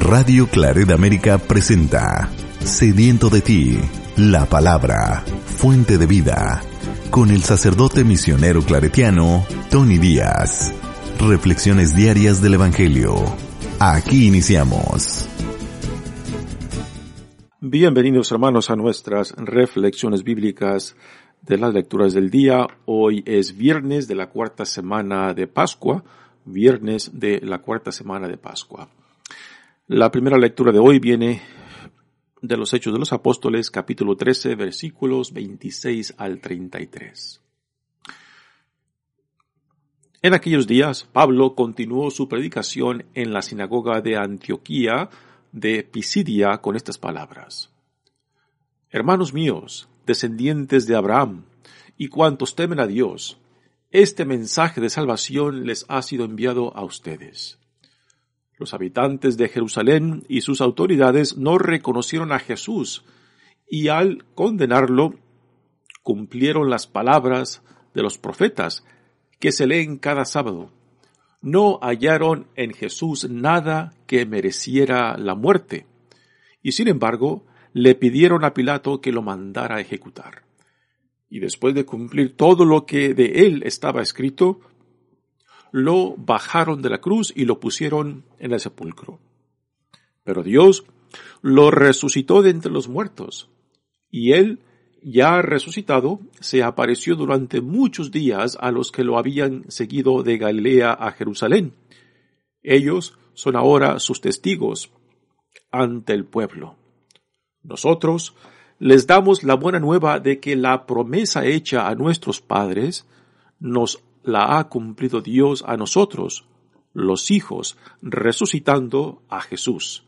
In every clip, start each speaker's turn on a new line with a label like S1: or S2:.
S1: Radio Claret América presenta Sediento de ti, la palabra, fuente de vida, con el sacerdote misionero claretiano Tony Díaz. Reflexiones diarias del Evangelio. Aquí iniciamos.
S2: Bienvenidos hermanos a nuestras reflexiones bíblicas de las lecturas del día. Hoy es viernes de la cuarta semana de Pascua, viernes de la cuarta semana de Pascua. La primera lectura de hoy viene de los Hechos de los Apóstoles, capítulo 13, versículos 26 al 33. En aquellos días, Pablo continuó su predicación en la sinagoga de Antioquía de Pisidia con estas palabras. Hermanos míos, descendientes de Abraham, y cuantos temen a Dios, este mensaje de salvación les ha sido enviado a ustedes. Los habitantes de Jerusalén y sus autoridades no reconocieron a Jesús y al condenarlo cumplieron las palabras de los profetas que se leen cada sábado. No hallaron en Jesús nada que mereciera la muerte y sin embargo le pidieron a Pilato que lo mandara ejecutar. Y después de cumplir todo lo que de él estaba escrito, lo bajaron de la cruz y lo pusieron en el sepulcro. Pero Dios lo resucitó de entre los muertos, y él, ya resucitado, se apareció durante muchos días a los que lo habían seguido de Galilea a Jerusalén. Ellos son ahora sus testigos ante el pueblo. Nosotros les damos la buena nueva de que la promesa hecha a nuestros padres nos la ha cumplido Dios a nosotros, los hijos, resucitando a Jesús.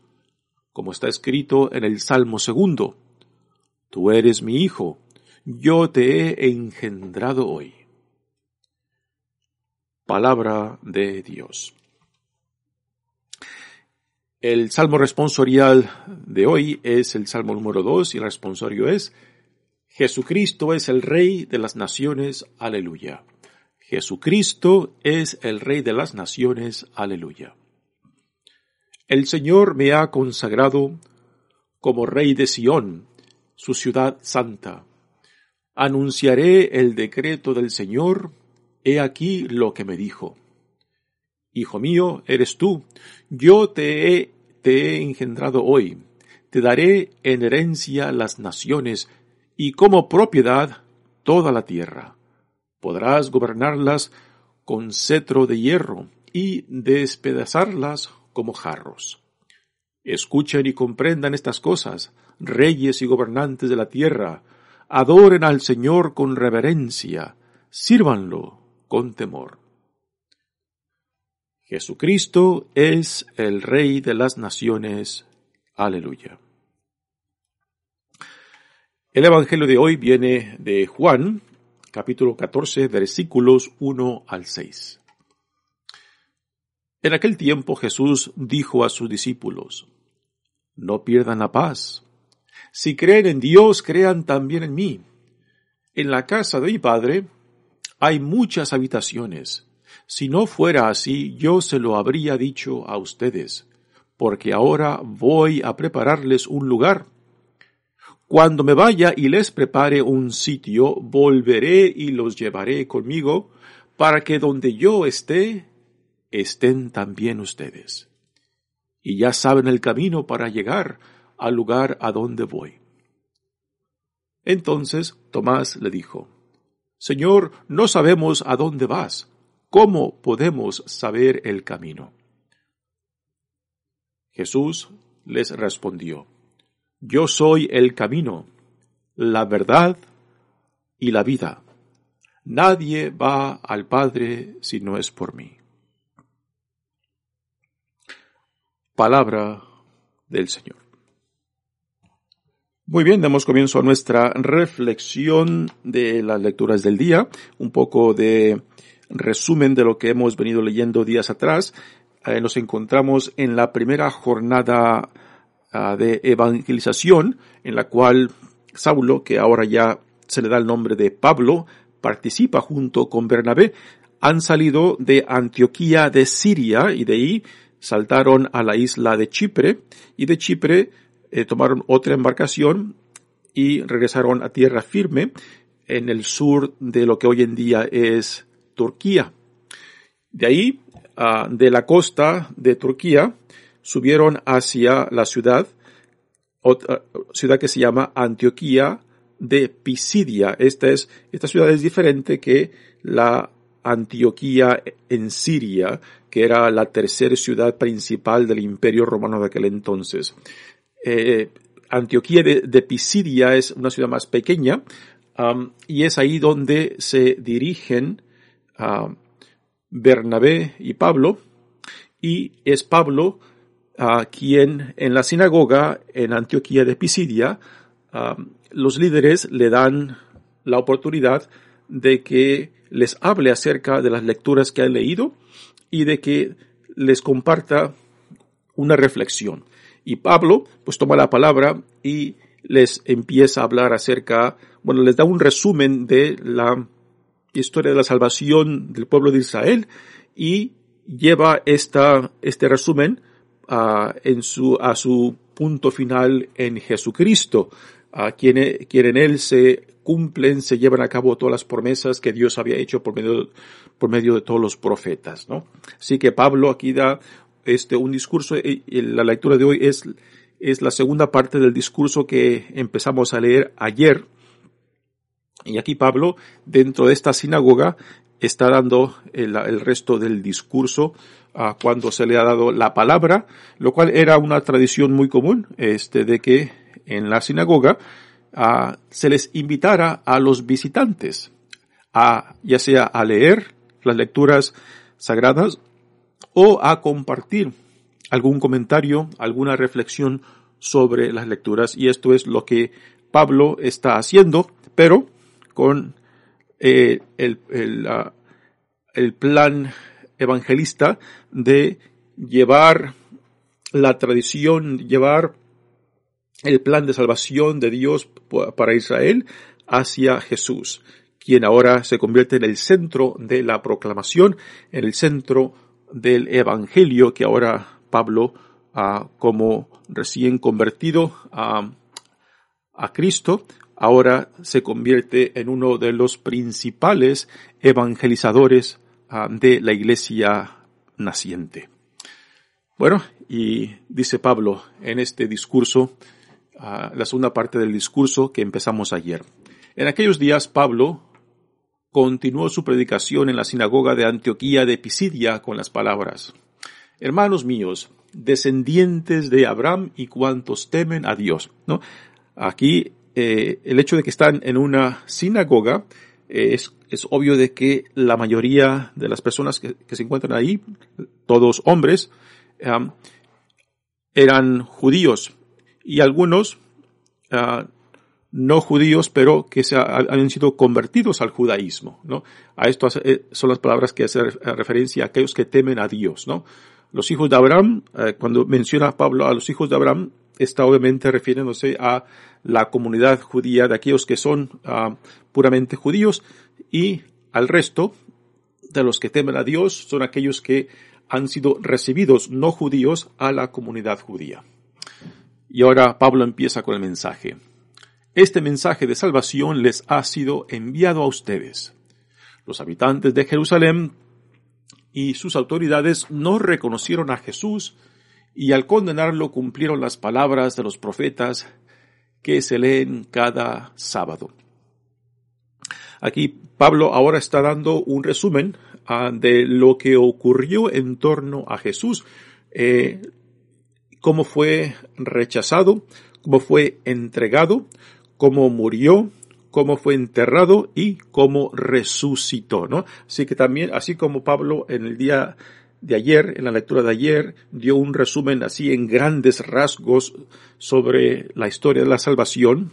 S2: Como está escrito en el Salmo segundo, Tú eres mi hijo, yo te he engendrado hoy. Palabra de Dios. El salmo responsorial de hoy es el salmo número dos y el responsorio es Jesucristo es el Rey de las naciones, aleluya. Jesucristo es el Rey de las naciones. Aleluya. El Señor me ha consagrado como Rey de Sión, su ciudad santa. Anunciaré el decreto del Señor, he aquí lo que me dijo. Hijo mío, eres tú, yo te he, te he engendrado hoy, te daré en herencia las naciones y como propiedad toda la tierra podrás gobernarlas con cetro de hierro y despedazarlas como jarros. Escuchen y comprendan estas cosas, reyes y gobernantes de la tierra, adoren al Señor con reverencia, sírvanlo con temor. Jesucristo es el Rey de las naciones. Aleluya. El Evangelio de hoy viene de Juan, capítulo 14, versículos 1 al 6. En aquel tiempo Jesús dijo a sus discípulos, No pierdan la paz. Si creen en Dios, crean también en mí. En la casa de mi Padre hay muchas habitaciones. Si no fuera así, yo se lo habría dicho a ustedes, porque ahora voy a prepararles un lugar. Cuando me vaya y les prepare un sitio, volveré y los llevaré conmigo, para que donde yo esté, estén también ustedes. Y ya saben el camino para llegar al lugar a donde voy. Entonces Tomás le dijo, Señor, no sabemos a dónde vas. ¿Cómo podemos saber el camino? Jesús les respondió, yo soy el camino, la verdad y la vida. Nadie va al Padre si no es por mí. Palabra del Señor. Muy bien, damos comienzo a nuestra reflexión de las lecturas del día, un poco de resumen de lo que hemos venido leyendo días atrás. Eh, nos encontramos en la primera jornada Ah, de evangelización en la cual Saulo, que ahora ya se le da el nombre de Pablo, participa junto con Bernabé, han salido de Antioquía de Siria y de ahí saltaron a la isla de Chipre y de Chipre eh, tomaron otra embarcación y regresaron a tierra firme en el sur de lo que hoy en día es Turquía. De ahí, ah, de la costa de Turquía, subieron hacia la ciudad, otra ciudad que se llama Antioquía de Pisidia. Esta es, esta ciudad es diferente que la Antioquía en Siria, que era la tercera ciudad principal del Imperio Romano de aquel entonces. Eh, Antioquía de, Pisidia es una ciudad más pequeña um, y es ahí donde se dirigen uh, Bernabé y Pablo y es Pablo uh, quien en la sinagoga en Antioquía de Pisidia los líderes le dan la oportunidad de que les hable acerca de las lecturas que han leído y de que les comparta una reflexión. Y Pablo, pues toma la palabra y les empieza a hablar acerca, bueno, les da un resumen de la historia de la salvación del pueblo de Israel y lleva esta, este resumen a, en su, a su punto final en Jesucristo, a quien, quien en él se cumplen, se llevan a cabo todas las promesas que Dios había hecho por medio, por medio de todos los profetas, ¿no? Así que Pablo aquí da este, un discurso, y la lectura de hoy es, es la segunda parte del discurso que empezamos a leer ayer. Y aquí Pablo, dentro de esta sinagoga, está dando el, resto del discurso uh, cuando se le ha dado la palabra, lo cual era una tradición muy común, este, de que en la sinagoga uh, se les invitara a los visitantes a, ya sea a leer las lecturas sagradas o a compartir algún comentario, alguna reflexión sobre las lecturas. Y esto es lo que Pablo está haciendo, pero con eh, el, el, el plan evangelista de llevar la tradición, llevar el plan de salvación de Dios para Israel hacia Jesús, quien ahora se convierte en el centro de la proclamación, en el centro del Evangelio que ahora Pablo, como recién convertido a, a Cristo, ahora se convierte en uno de los principales evangelizadores ah, de la iglesia naciente. Bueno, y dice Pablo en este discurso, ah, la segunda parte del discurso que empezamos ayer. En aquellos días Pablo continuó su predicación en la sinagoga de Antioquía de Pisidia con las palabras, Hermanos míos, descendientes de Abraham y cuantos temen a Dios. ¿no? Aquí eh, el hecho de que están en una sinagoga eh, es, es, obvio de que la mayoría de las personas que, se encuentran ahí, todos hombres, eran judíos y algunos ah, no judíos, pero que se han sido convertidos al judaísmo, ¿no? A esto eh, son las palabras que hacen referencia a aquellos que temen a Dios, ¿no? Los hijos de Abraham, cuando menciona Pablo a los hijos de Abraham, está obviamente refiriéndose a la comunidad judía de aquellos que son ah, puramente judíos y al resto de los que temen a Dios son aquellos que han sido recibidos no judíos a la comunidad judía. Y ahora Pablo empieza con el mensaje. Este mensaje de salvación les ha sido enviado a ustedes. Los habitantes de Jerusalén y sus autoridades no reconocieron a Jesús y al condenarlo cumplieron las palabras de los profetas que se leen cada sábado. Aquí Pablo ahora está dando un resumen ah, de lo que ocurrió en torno a Jesús, eh, cómo fue rechazado, cómo fue entregado, cómo murió, cómo fue enterrado y cómo resucitó, ¿no? Así que también, así como Pablo en el día de ayer, en la lectura de ayer, dio un resumen así en grandes rasgos sobre la historia de la salvación,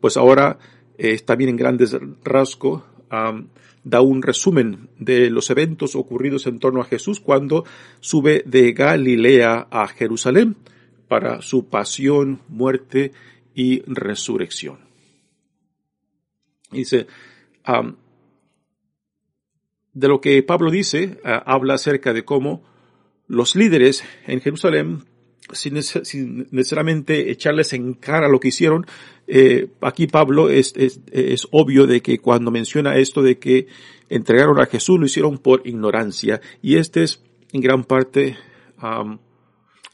S2: pues ahora eh, también en grandes rasgos da un resumen de los eventos ocurridos en torno a Jesús cuando sube de Galilea a Jerusalén para su pasión, muerte y resurrección. Dice, de lo que Pablo dice, habla acerca de cómo los líderes en Jerusalén, sin, necesariamente echarles en cara lo que hicieron, eh, aquí Pablo es, es, es, obvio de que cuando menciona esto de que entregaron a Jesús lo hicieron por ignorancia. Y este es en gran parte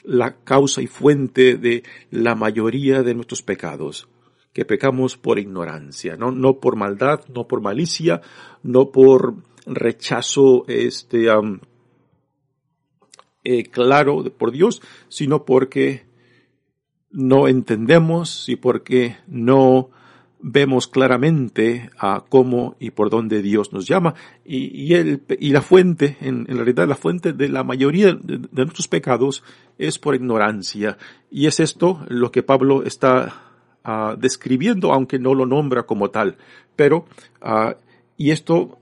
S2: la causa y fuente de la mayoría de nuestros pecados que pecamos por ignorancia, no, no por maldad, no por malicia, no por rechazo este eh, claro por Dios, sino porque no entendemos y porque no vemos claramente a cómo y por dónde Dios nos llama. Y, y, el, y la fuente, en, realidad la fuente de la mayoría de, nuestros pecados es por ignorancia. Y es esto lo que Pablo está uh, describiendo, aunque no lo nombra como tal. Pero, uh, y esto,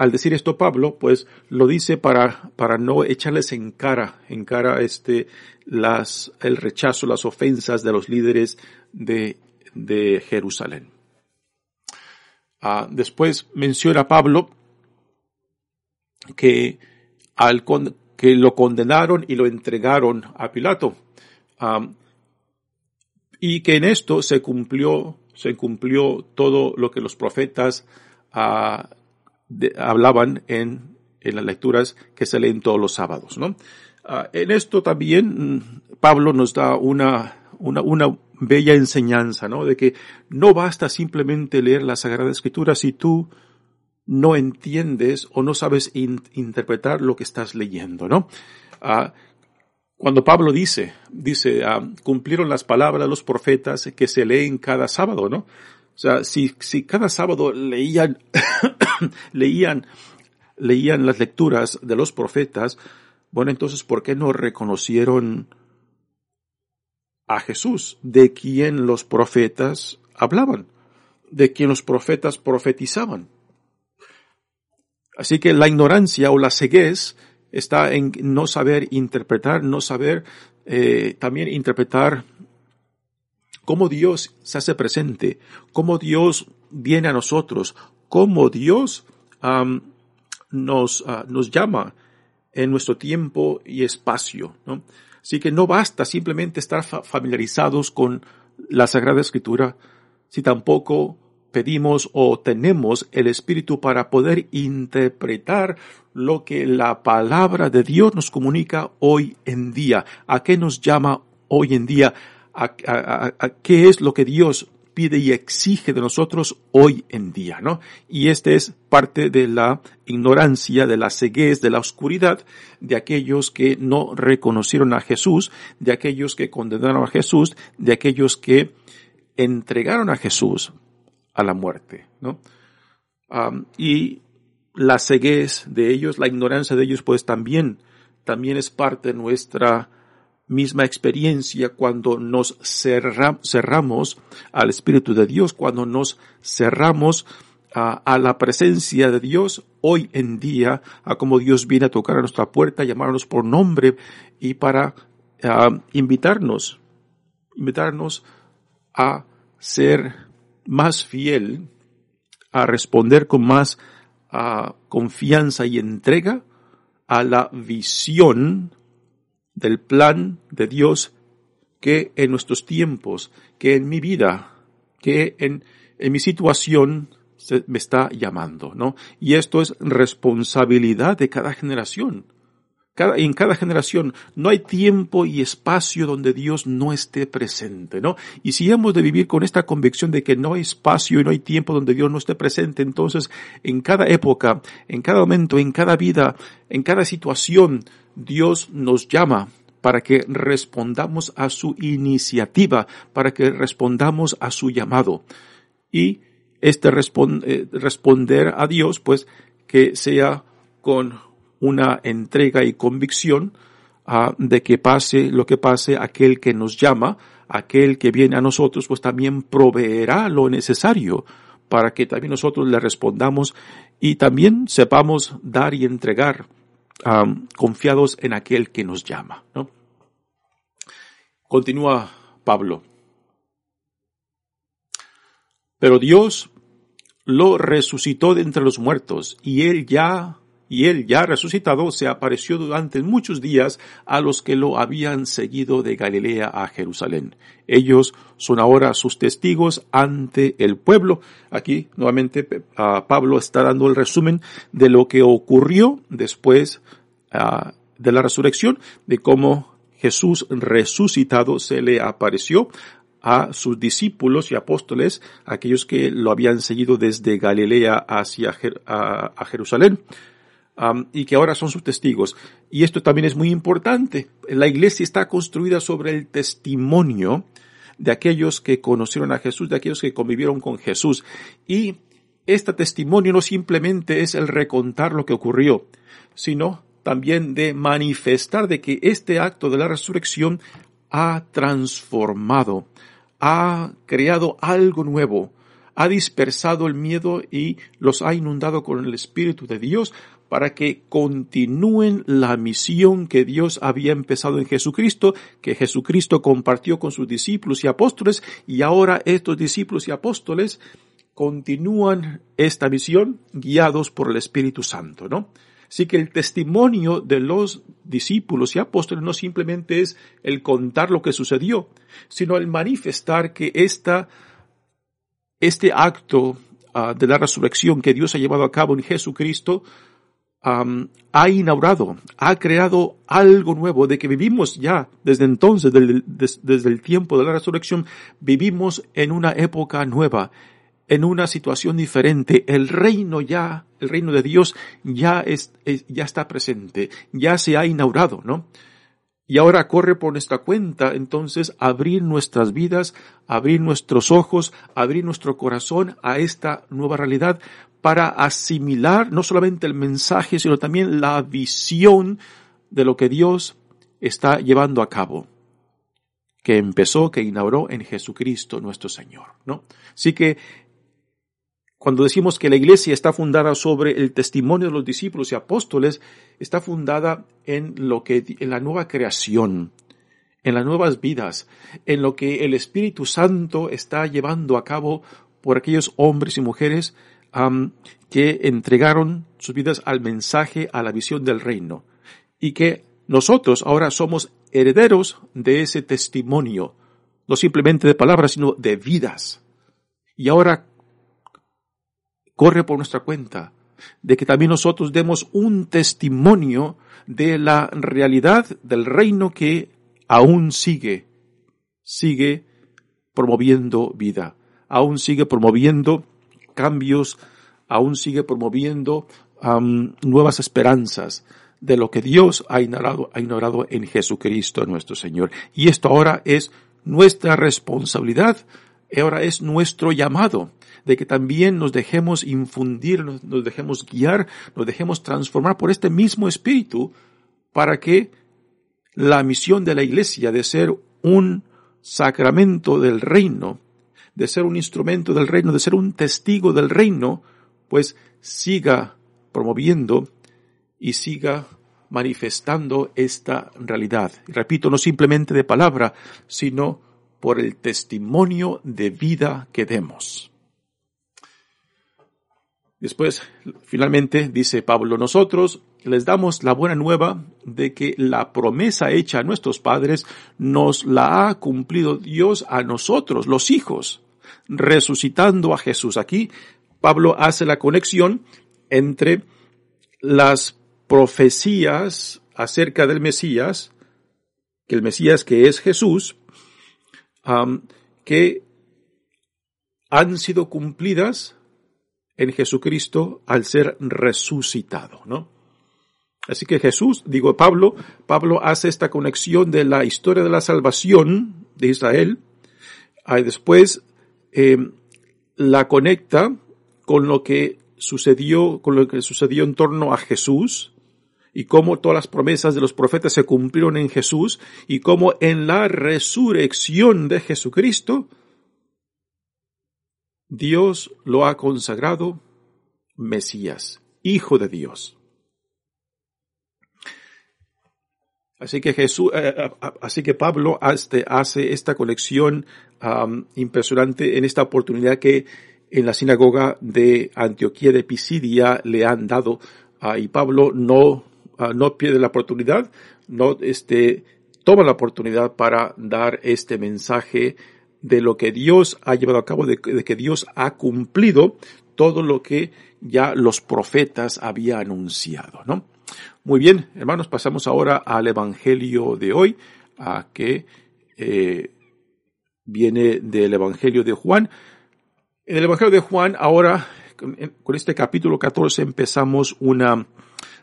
S2: al decir esto Pablo, pues lo dice para, para no echarles en cara, en cara este, las, el rechazo, las ofensas de los líderes de, de Jerusalén. Uh, después menciona Pablo que al que lo condenaron y lo entregaron a Pilato. Y que en esto se cumplió, se cumplió todo lo que los profetas uh, hablaban en, en, las lecturas que se leen todos los sábados, ¿no? Uh, en esto también mm, Pablo nos da una, una, una bella enseñanza, ¿no? De que no basta simplemente leer la Sagrada Escritura si tú no entiendes o no sabes in interpretar lo que estás leyendo, ¿no? Uh, cuando Pablo dice, dice, uh, cumplieron las palabras los profetas que se leen cada sábado, ¿no? O sea, si, si cada sábado leían, leían, leían las lecturas de los profetas, bueno, entonces, ¿por qué no reconocieron a Jesús, de quien los profetas hablaban, de quien los profetas profetizaban? Así que la ignorancia o la ceguez está en no saber interpretar, no saber eh, también interpretar cómo Dios se hace presente, cómo Dios viene a nosotros, cómo Dios nos, uh, nos llama en nuestro tiempo y espacio. Así que no basta simplemente estar familiarizados con la Sagrada Escritura, si tampoco pedimos o tenemos el Espíritu para poder interpretar lo que la palabra de Dios nos comunica hoy en día. ¿A qué nos llama hoy en día? ¿A, qué es lo que Dios pide y exige de nosotros hoy en día, ¿no? Y este es parte de la ignorancia, de la ceguez, de la oscuridad de aquellos que no reconocieron a Jesús, de aquellos que condenaron a Jesús, de aquellos que entregaron a Jesús a la muerte, ¿no? Y la ceguez de ellos, la ignorancia de ellos, pues también, también es parte de nuestra misma experiencia cuando nos cerra, cerramos al Espíritu de Dios, cuando nos cerramos a, la presencia de Dios hoy en día, a como Dios viene a tocar a nuestra puerta, llamarnos por nombre y para uh, invitarnos, invitarnos a ser más fiel, a responder con más uh, confianza y entrega a la visión del plan de Dios que en nuestros tiempos, que en mi vida, que en, en mi situación se me está llamando, ¿no? Y esto es responsabilidad de cada generación en cada generación no hay tiempo y espacio donde Dios no esté presente, ¿no? Y si hemos de vivir con esta convicción de que no hay espacio y no hay tiempo donde Dios no esté presente, entonces en cada época, en cada momento, en cada vida, en cada situación, Dios nos llama para que respondamos a su iniciativa, para que respondamos a su llamado. Y este eh, responder a Dios, pues, que sea con una entrega y convicción uh, de que pase lo que pase, aquel que nos llama, aquel que viene a nosotros, pues también proveerá lo necesario para que también nosotros le respondamos y también sepamos dar y entregar um, confiados en aquel que nos llama. ¿no? Continúa Pablo. Pero Dios lo resucitó de entre los muertos y él ya y él ya resucitado se apareció durante muchos días a los que lo habían seguido de Galilea a Jerusalén. Ellos son ahora sus testigos ante el pueblo. Aquí nuevamente Pablo está dando el resumen de lo que ocurrió después ah, de la resurrección, de cómo Jesús resucitado se le apareció a sus discípulos y apóstoles, aquellos que lo habían seguido desde Galilea hacia a, Y que ahora son sus testigos. Y esto también es muy importante. La iglesia está construida sobre el testimonio de aquellos que conocieron a Jesús, de aquellos que convivieron con Jesús. Y este testimonio no simplemente es el recontar lo que ocurrió, sino también de manifestar de que este acto de la resurrección ha transformado, ha creado algo nuevo, ha dispersado el miedo y los ha inundado con el Espíritu de Dios para que continúen la misión que Dios había empezado en Jesucristo, que Jesucristo compartió con sus discípulos y apóstoles, y ahora estos discípulos y apóstoles continúan esta misión guiados por el Espíritu Santo, ¿no? Así que el testimonio de los discípulos y apóstoles no simplemente es el contar lo que sucedió, sino el manifestar que esta, este acto ah, de la resurrección que Dios ha llevado a cabo en Jesucristo ha inaugurado, ha creado algo nuevo, de que vivimos ya desde entonces, desde el tiempo de la resurrección, vivimos en una época nueva, en una situación diferente. El reino ya, el reino de Dios ya es, ya está presente, ya se ha inaugurado, ¿no? Y ahora corre por nuestra cuenta, entonces, abrir nuestras vidas, abrir nuestros ojos, abrir nuestro corazón a esta nueva realidad para asimilar no solamente el mensaje, sino también la visión de lo que Dios está llevando a cabo, que empezó, que inauguró en Jesucristo nuestro Señor, ¿no? Así que cuando decimos que la iglesia está fundada sobre el testimonio de los discípulos y apóstoles, está fundada en lo que, en la nueva creación, en las nuevas vidas, en lo que el Espíritu Santo está llevando a cabo por aquellos hombres y mujeres que entregaron sus vidas al mensaje, a la visión del reino. Y que nosotros ahora somos herederos de ese testimonio, no simplemente de palabras, sino de vidas. Y ahora corre por nuestra cuenta, de que también nosotros demos un testimonio de la realidad del reino que aún sigue, sigue promoviendo vida, aún sigue promoviendo cambios, aún sigue promoviendo nuevas esperanzas de lo que Dios ha ignorado, ha ignorado en Jesucristo nuestro Señor. Y esto ahora es nuestra responsabilidad, ahora es nuestro llamado de que también nos dejemos infundir, nos, dejemos guiar, nos dejemos transformar por este mismo espíritu para que la misión de la iglesia de ser un sacramento del reino, de ser un instrumento del reino, de ser un testigo del reino, pues siga promoviendo y siga manifestando esta realidad. Repito, no simplemente de palabra, sino por el testimonio de vida que demos. Después, finalmente, dice Pablo, nosotros les damos la buena nueva de que la promesa hecha a nuestros padres nos la ha cumplido Dios a nosotros, los hijos, resucitando a Jesús. Aquí Pablo hace la conexión entre las profecías acerca del Mesías, que el Mesías que es Jesús, que han sido cumplidas en Jesucristo al ser resucitado, ¿no? Así que Jesús, digo Pablo, Pablo hace esta conexión de la historia de la salvación de Israel, y después eh, la conecta con lo que sucedió, con lo que sucedió en torno a Jesús, y cómo todas las promesas de los profetas se cumplieron en Jesús, y cómo en la resurrección de Jesucristo, Dios lo ha consagrado Mesías, Hijo de Dios. Así que Jesús, eh, eh, así que Pablo hace, esta colección impresionante en esta oportunidad que en la sinagoga de Antioquía de Pisidia le han dado ah, y Pablo no, ah, no pierde la oportunidad, no este, toma la oportunidad para dar este mensaje de lo que Dios ha llevado a cabo, de, que Dios ha cumplido todo lo que ya los profetas habían anunciado, ¿no? Muy bien, hermanos, pasamos ahora al Evangelio de hoy, a que eh, viene del Evangelio de Juan. En el Evangelio de Juan, ahora, con, este capítulo 14, empezamos una,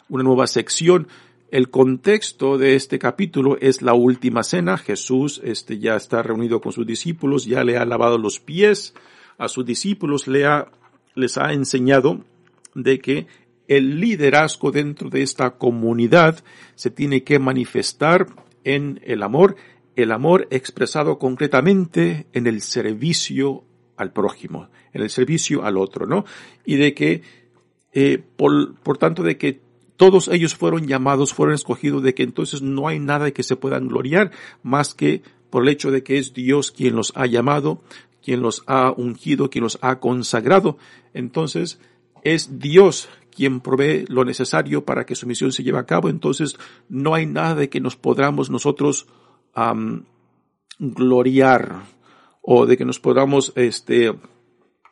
S2: una nueva sección. El contexto de este capítulo es la última cena. Jesús este, ya está reunido con sus discípulos, ya le ha lavado los pies a sus discípulos, le ha, les ha enseñado de que el liderazgo dentro de esta comunidad se tiene que manifestar en el amor, el amor expresado concretamente en el servicio al prójimo, en el servicio al otro, ¿no? Y de que, eh, por, tanto, de que todos ellos fueron llamados, fueron escogidos, de que entonces no hay nada que se puedan gloriar más que por el hecho de que es Dios quien los ha llamado, quien los ha ungido, quien los ha consagrado. Entonces, es Dios quien provee lo necesario para que su misión se lleve a cabo, entonces no hay nada de que nos podamos nosotros gloriar o de que nos podamos este,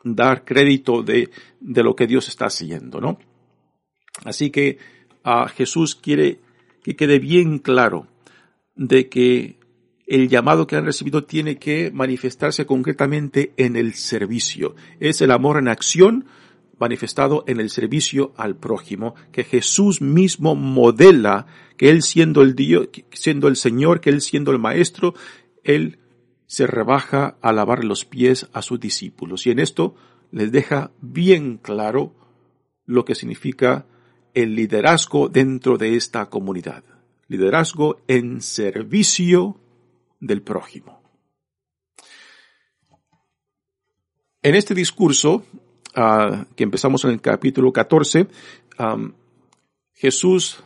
S2: dar crédito de, lo que Dios está haciendo, ¿no? Así que Jesús quiere que quede bien claro de que el llamado que han recibido tiene que manifestarse concretamente en el servicio. Es el amor en acción, manifestado en el servicio al prójimo, que Jesús mismo modela, que Él siendo el Dios, siendo el Señor, que Él siendo el Maestro, Él se rebaja a lavar los pies a sus discípulos. Y en esto les deja bien claro lo que significa el liderazgo dentro de esta comunidad. Liderazgo en servicio del prójimo. En este discurso, que empezamos en el capítulo 14, Jesús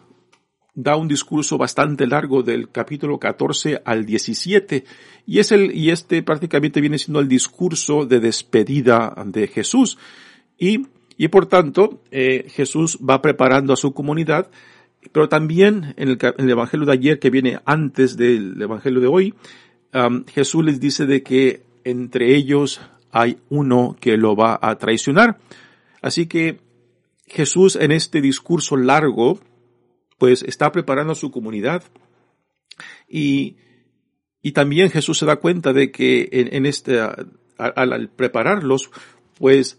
S2: da un discurso bastante largo del capítulo 14 al 17 y es el y este prácticamente viene siendo el discurso de despedida de Jesús. Y y por tanto eh, Jesús va preparando a su comunidad pero también en el, en el, evangelio de ayer que viene antes del evangelio de hoy Jesús les dice de que entre ellos hay uno que lo va a traicionar. Así que Jesús en este discurso largo, pues está preparando a su comunidad y, y también Jesús se da cuenta de que en, este, al, prepararlos, pues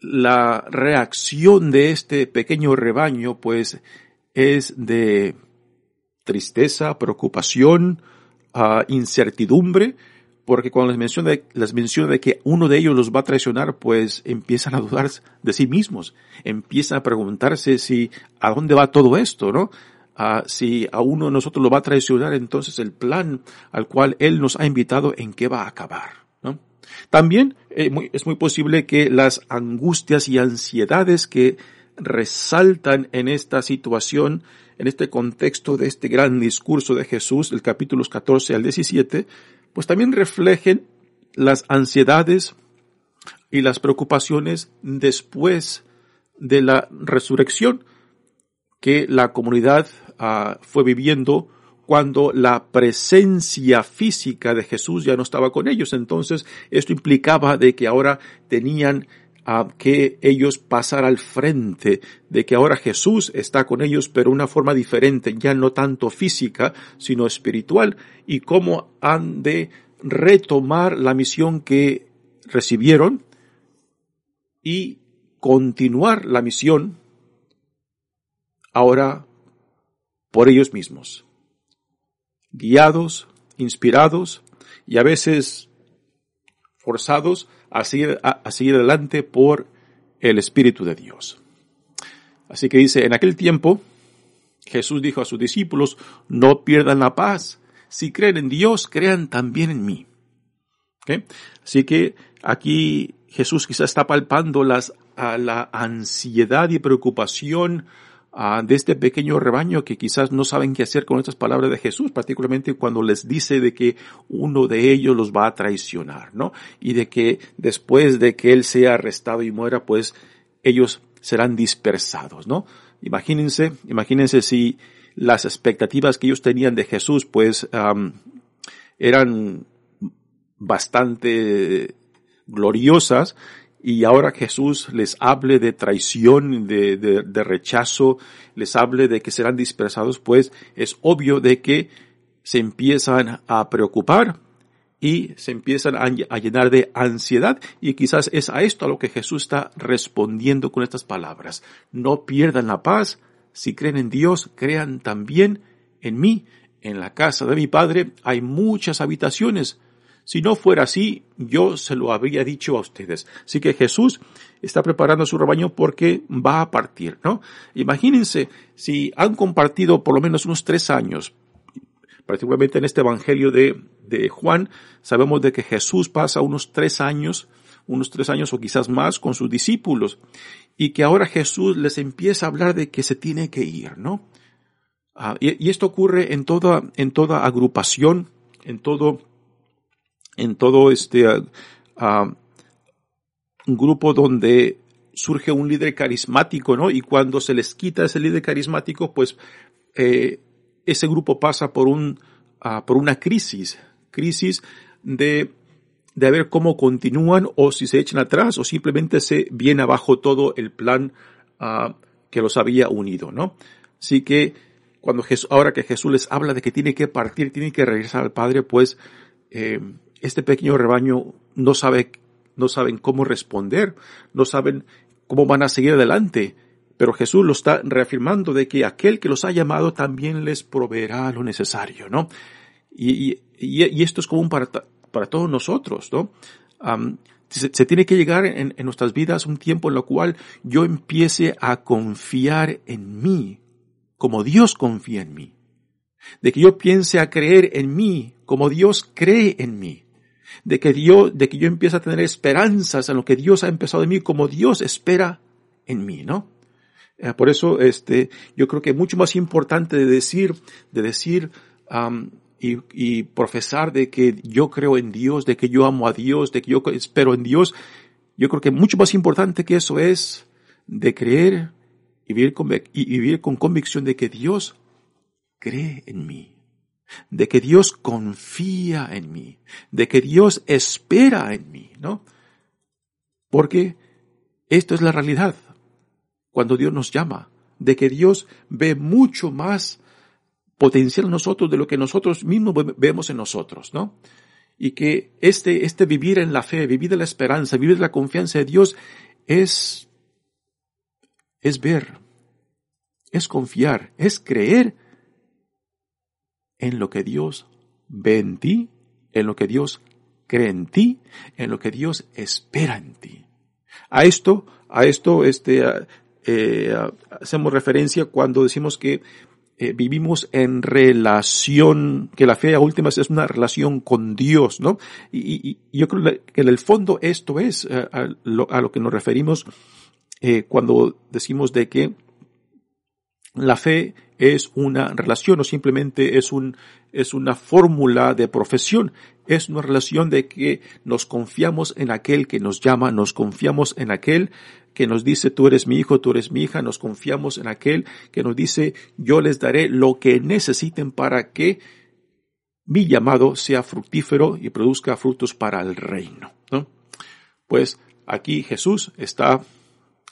S2: la reacción de este pequeño rebaño, pues es de tristeza, preocupación, uh, incertidumbre, porque cuando les menciona, les menciona de que uno de ellos los va a traicionar, pues empiezan a dudar de sí mismos, empiezan a preguntarse si a dónde va todo esto, ¿no? Ah, si a uno de nosotros lo va a traicionar, entonces el plan al cual él nos ha invitado, ¿en qué va a acabar? ¿no? También eh, es muy posible que las angustias y ansiedades que resaltan en esta situación, en este contexto de este gran discurso de Jesús, el capítulos 14 al 17, pues también reflejen las ansiedades y las preocupaciones después de la resurrección que la comunidad uh, fue viviendo cuando la presencia física de Jesús ya no estaba con ellos. Entonces, esto implicaba de que ahora tenían uh, que ellos pasar al frente, de que ahora Jesús está con ellos, pero una forma diferente, ya no tanto física, sino espiritual, y cómo han de retomar la misión que recibieron y continuar la misión ahora por ellos mismos, guiados, inspirados y a veces forzados a seguir, a, adelante por el Espíritu de Dios. Así que dice, en aquel tiempo Jesús dijo a sus discípulos, no pierdan la paz, si creen en Dios, crean también en mí. Así que aquí Jesús quizás está palpando las, la ansiedad y preocupación de este pequeño rebaño que quizás no saben qué hacer con estas palabras de Jesús, particularmente cuando les dice de que uno de ellos los va a traicionar, ¿no? Y de que después de que él sea arrestado y muera, pues ellos serán dispersados, ¿no? Imagínense, imagínense si las expectativas que ellos tenían de Jesús, pues, eran bastante gloriosas y ahora Jesús les hable de traición, de, de, rechazo, les hable de que serán dispersados, pues es obvio de que se empiezan a preocupar y se empiezan a, llenar de ansiedad y quizás es a esto a lo que Jesús está respondiendo con estas palabras. No pierdan la paz, si creen en Dios, crean también en mí. En la casa de mi Padre hay muchas habitaciones. Si no fuera así, yo se lo habría dicho a ustedes. Así que Jesús está preparando su rebaño porque va a partir, ¿no? Imagínense si han compartido por lo menos unos tres años, particularmente en este Evangelio de, de Juan, sabemos de que Jesús pasa unos tres años, unos tres años o quizás más con sus discípulos, y que ahora Jesús les empieza a hablar de que se tiene que ir, ¿no? Ah, y, esto ocurre en toda, en toda agrupación, en todo, en todo este uh, grupo donde surge un líder carismático, ¿no? Y cuando se les quita ese líder carismático, pues eh, ese grupo pasa por un, uh, por una crisis, crisis de, de ver cómo continúan o si se echan atrás o simplemente se viene abajo todo el plan uh, que los había unido, ¿no? Así que cuando Jesús, ahora que Jesús les habla de que tiene que partir, tiene que regresar al Padre, pues eh, este pequeño rebaño no sabe, no saben cómo responder, no saben cómo van a seguir adelante. Pero Jesús lo está reafirmando de que aquel que los ha llamado también les proveerá lo necesario, ¿no? Y, y, esto es común para, para todos nosotros, ¿no? se, tiene que llegar en, en nuestras vidas un tiempo en el cual yo empiece a confiar en mí, como Dios confía en mí. De que yo piense a creer en mí como Dios cree en mí. De que Dios, de que yo empiece a tener esperanzas en lo que Dios ha empezado en mí como Dios espera en mí, ¿no? Eh, por eso, este, yo creo que mucho más importante de decir, de decir, y, y, profesar de que yo creo en Dios, de que yo amo a Dios, de que yo espero en Dios, yo creo que mucho más importante que eso es de creer y vivir con, y vivir con convicción de que Dios cree en mí, de que Dios confía en mí, de que Dios espera en mí, ¿no? Porque esto es la realidad cuando Dios nos llama, de que Dios ve mucho más potencial en nosotros de lo que nosotros mismos vemos en nosotros, ¿no? Y que este, este vivir en la fe, vivir en la esperanza, vivir en la confianza de Dios es, es ver, es confiar, es creer en lo que Dios ve en ti, en lo que Dios cree en ti, en lo que Dios espera en ti. A esto, a esto, este, eh, hacemos referencia cuando decimos que eh, vivimos en relación, que la fe a últimas es una relación con Dios, ¿no? Y, yo creo que en el fondo esto es eh, a, lo, que nos referimos cuando decimos de que la fe es una relación o simplemente es un, es una fórmula de profesión. Es una relación de que nos confiamos en aquel que nos llama, nos confiamos en aquel que nos dice tú eres mi hijo, tú eres mi hija, nos confiamos en aquel que nos dice yo les daré lo que necesiten para que mi llamado sea fructífero y produzca frutos para el reino. ¿no? Pues aquí Jesús está,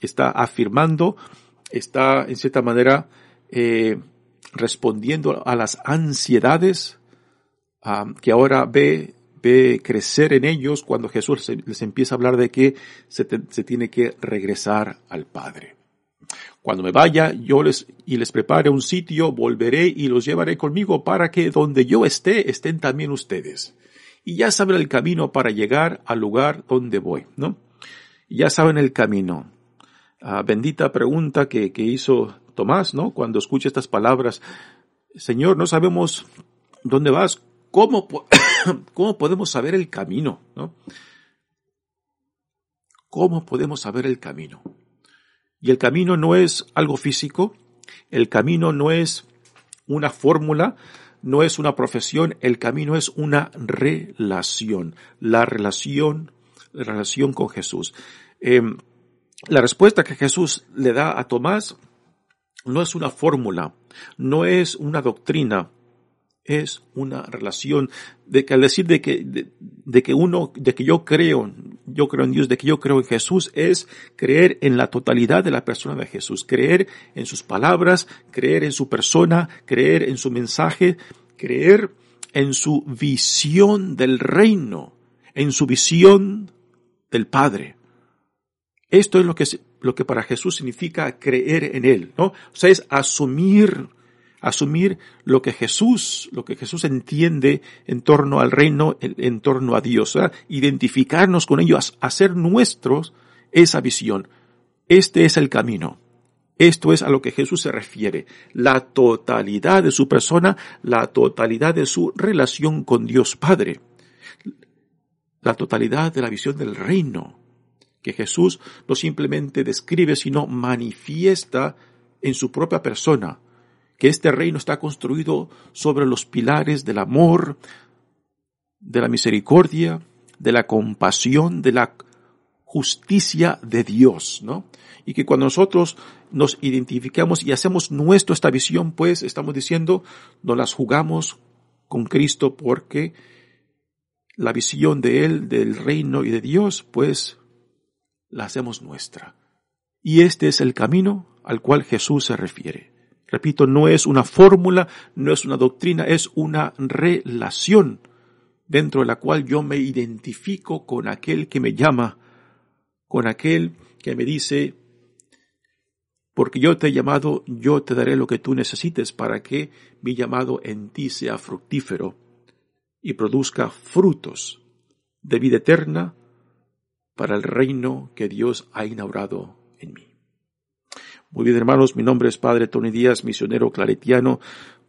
S2: está afirmando, está en cierta manera eh, respondiendo a las ansiedades que ahora ve crecer en ellos cuando Jesús les empieza a hablar de que se, tiene que regresar al Padre. Cuando me vaya, yo les, y les prepare un sitio, volveré y los llevaré conmigo para que donde yo esté, estén también ustedes. Y ya saben el camino para llegar al lugar donde voy, ¿no? Ya saben el camino. Ah, bendita pregunta que, que hizo Tomás, ¿no? Cuando escucha estas palabras. Señor, no sabemos dónde vas. ¿Cómo, ¿Cómo podemos saber el camino? ¿no? ¿Cómo podemos saber el camino? Y el camino no es algo físico, el camino no es una fórmula, no es una profesión, el camino es una relación, la relación, la relación con Jesús. Em, la respuesta que Jesús le da a Tomás no es una fórmula, no es una doctrina, es una relación de que al decir de que, de, que uno, de que yo creo, yo creo en Dios, de que yo creo en Jesús, es creer en la totalidad de la persona de Jesús, creer en sus palabras, creer en su persona, creer en su mensaje, creer en su visión del reino, en su visión del Padre. Esto es lo que, lo que para Jesús significa creer en Él, ¿no? O sea, es asumir asumir lo que Jesús, lo que Jesús entiende en torno al reino, en, torno a Dios, identificarnos con ellos, hacer nuestros esa visión. Este es el camino. Esto es a lo que Jesús se refiere, la totalidad de su persona, la totalidad de su relación con Dios Padre, la totalidad de la visión del reino, que Jesús no simplemente describe, sino manifiesta en su propia persona, que este reino está construido sobre los pilares del amor, de la misericordia, de la compasión, de la justicia de Dios, ¿no? Y que cuando nosotros nos identificamos y hacemos nuestro esta visión, pues estamos diciendo, nos las jugamos con Cristo porque la visión de Él, del reino y de Dios, pues la hacemos nuestra. Y este es el camino al cual Jesús se refiere. Repito, no es una fórmula, no es una doctrina, es una relación dentro de la cual yo me identifico con aquel que me llama, con aquel que me dice, porque yo te he llamado, yo te daré lo que tú necesites para que mi llamado en ti sea fructífero y produzca frutos de vida eterna para el reino que Dios ha inaugurado en mí. Muy bien, hermanos, mi nombre es Padre Tony Díaz, misionero claretiano.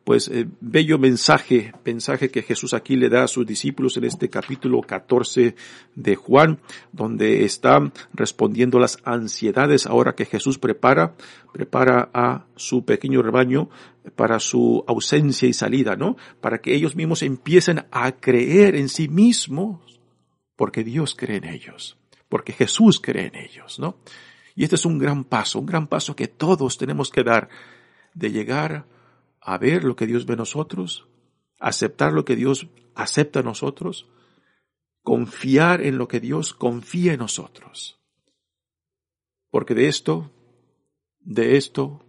S2: Pues eh, bello mensaje, mensaje que Jesús aquí le da a sus discípulos en este capítulo 14 de Juan, donde está respondiendo las ansiedades ahora que Jesús prepara, prepara a su pequeño rebaño para su ausencia y salida, ¿no? Para que ellos mismos empiecen a creer en sí mismos, porque Dios cree en ellos, porque Jesús cree en ellos, ¿no? Y este es un gran paso, un gran paso que todos tenemos que dar de llegar a ver lo que Dios ve en nosotros, aceptar lo que Dios acepta en nosotros, confiar en lo que Dios confía en nosotros. Porque de esto, de esto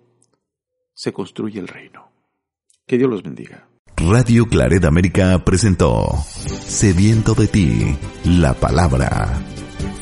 S2: se construye el reino. Que Dios los bendiga.
S1: Radio Claret América presentó Sediento de ti, la palabra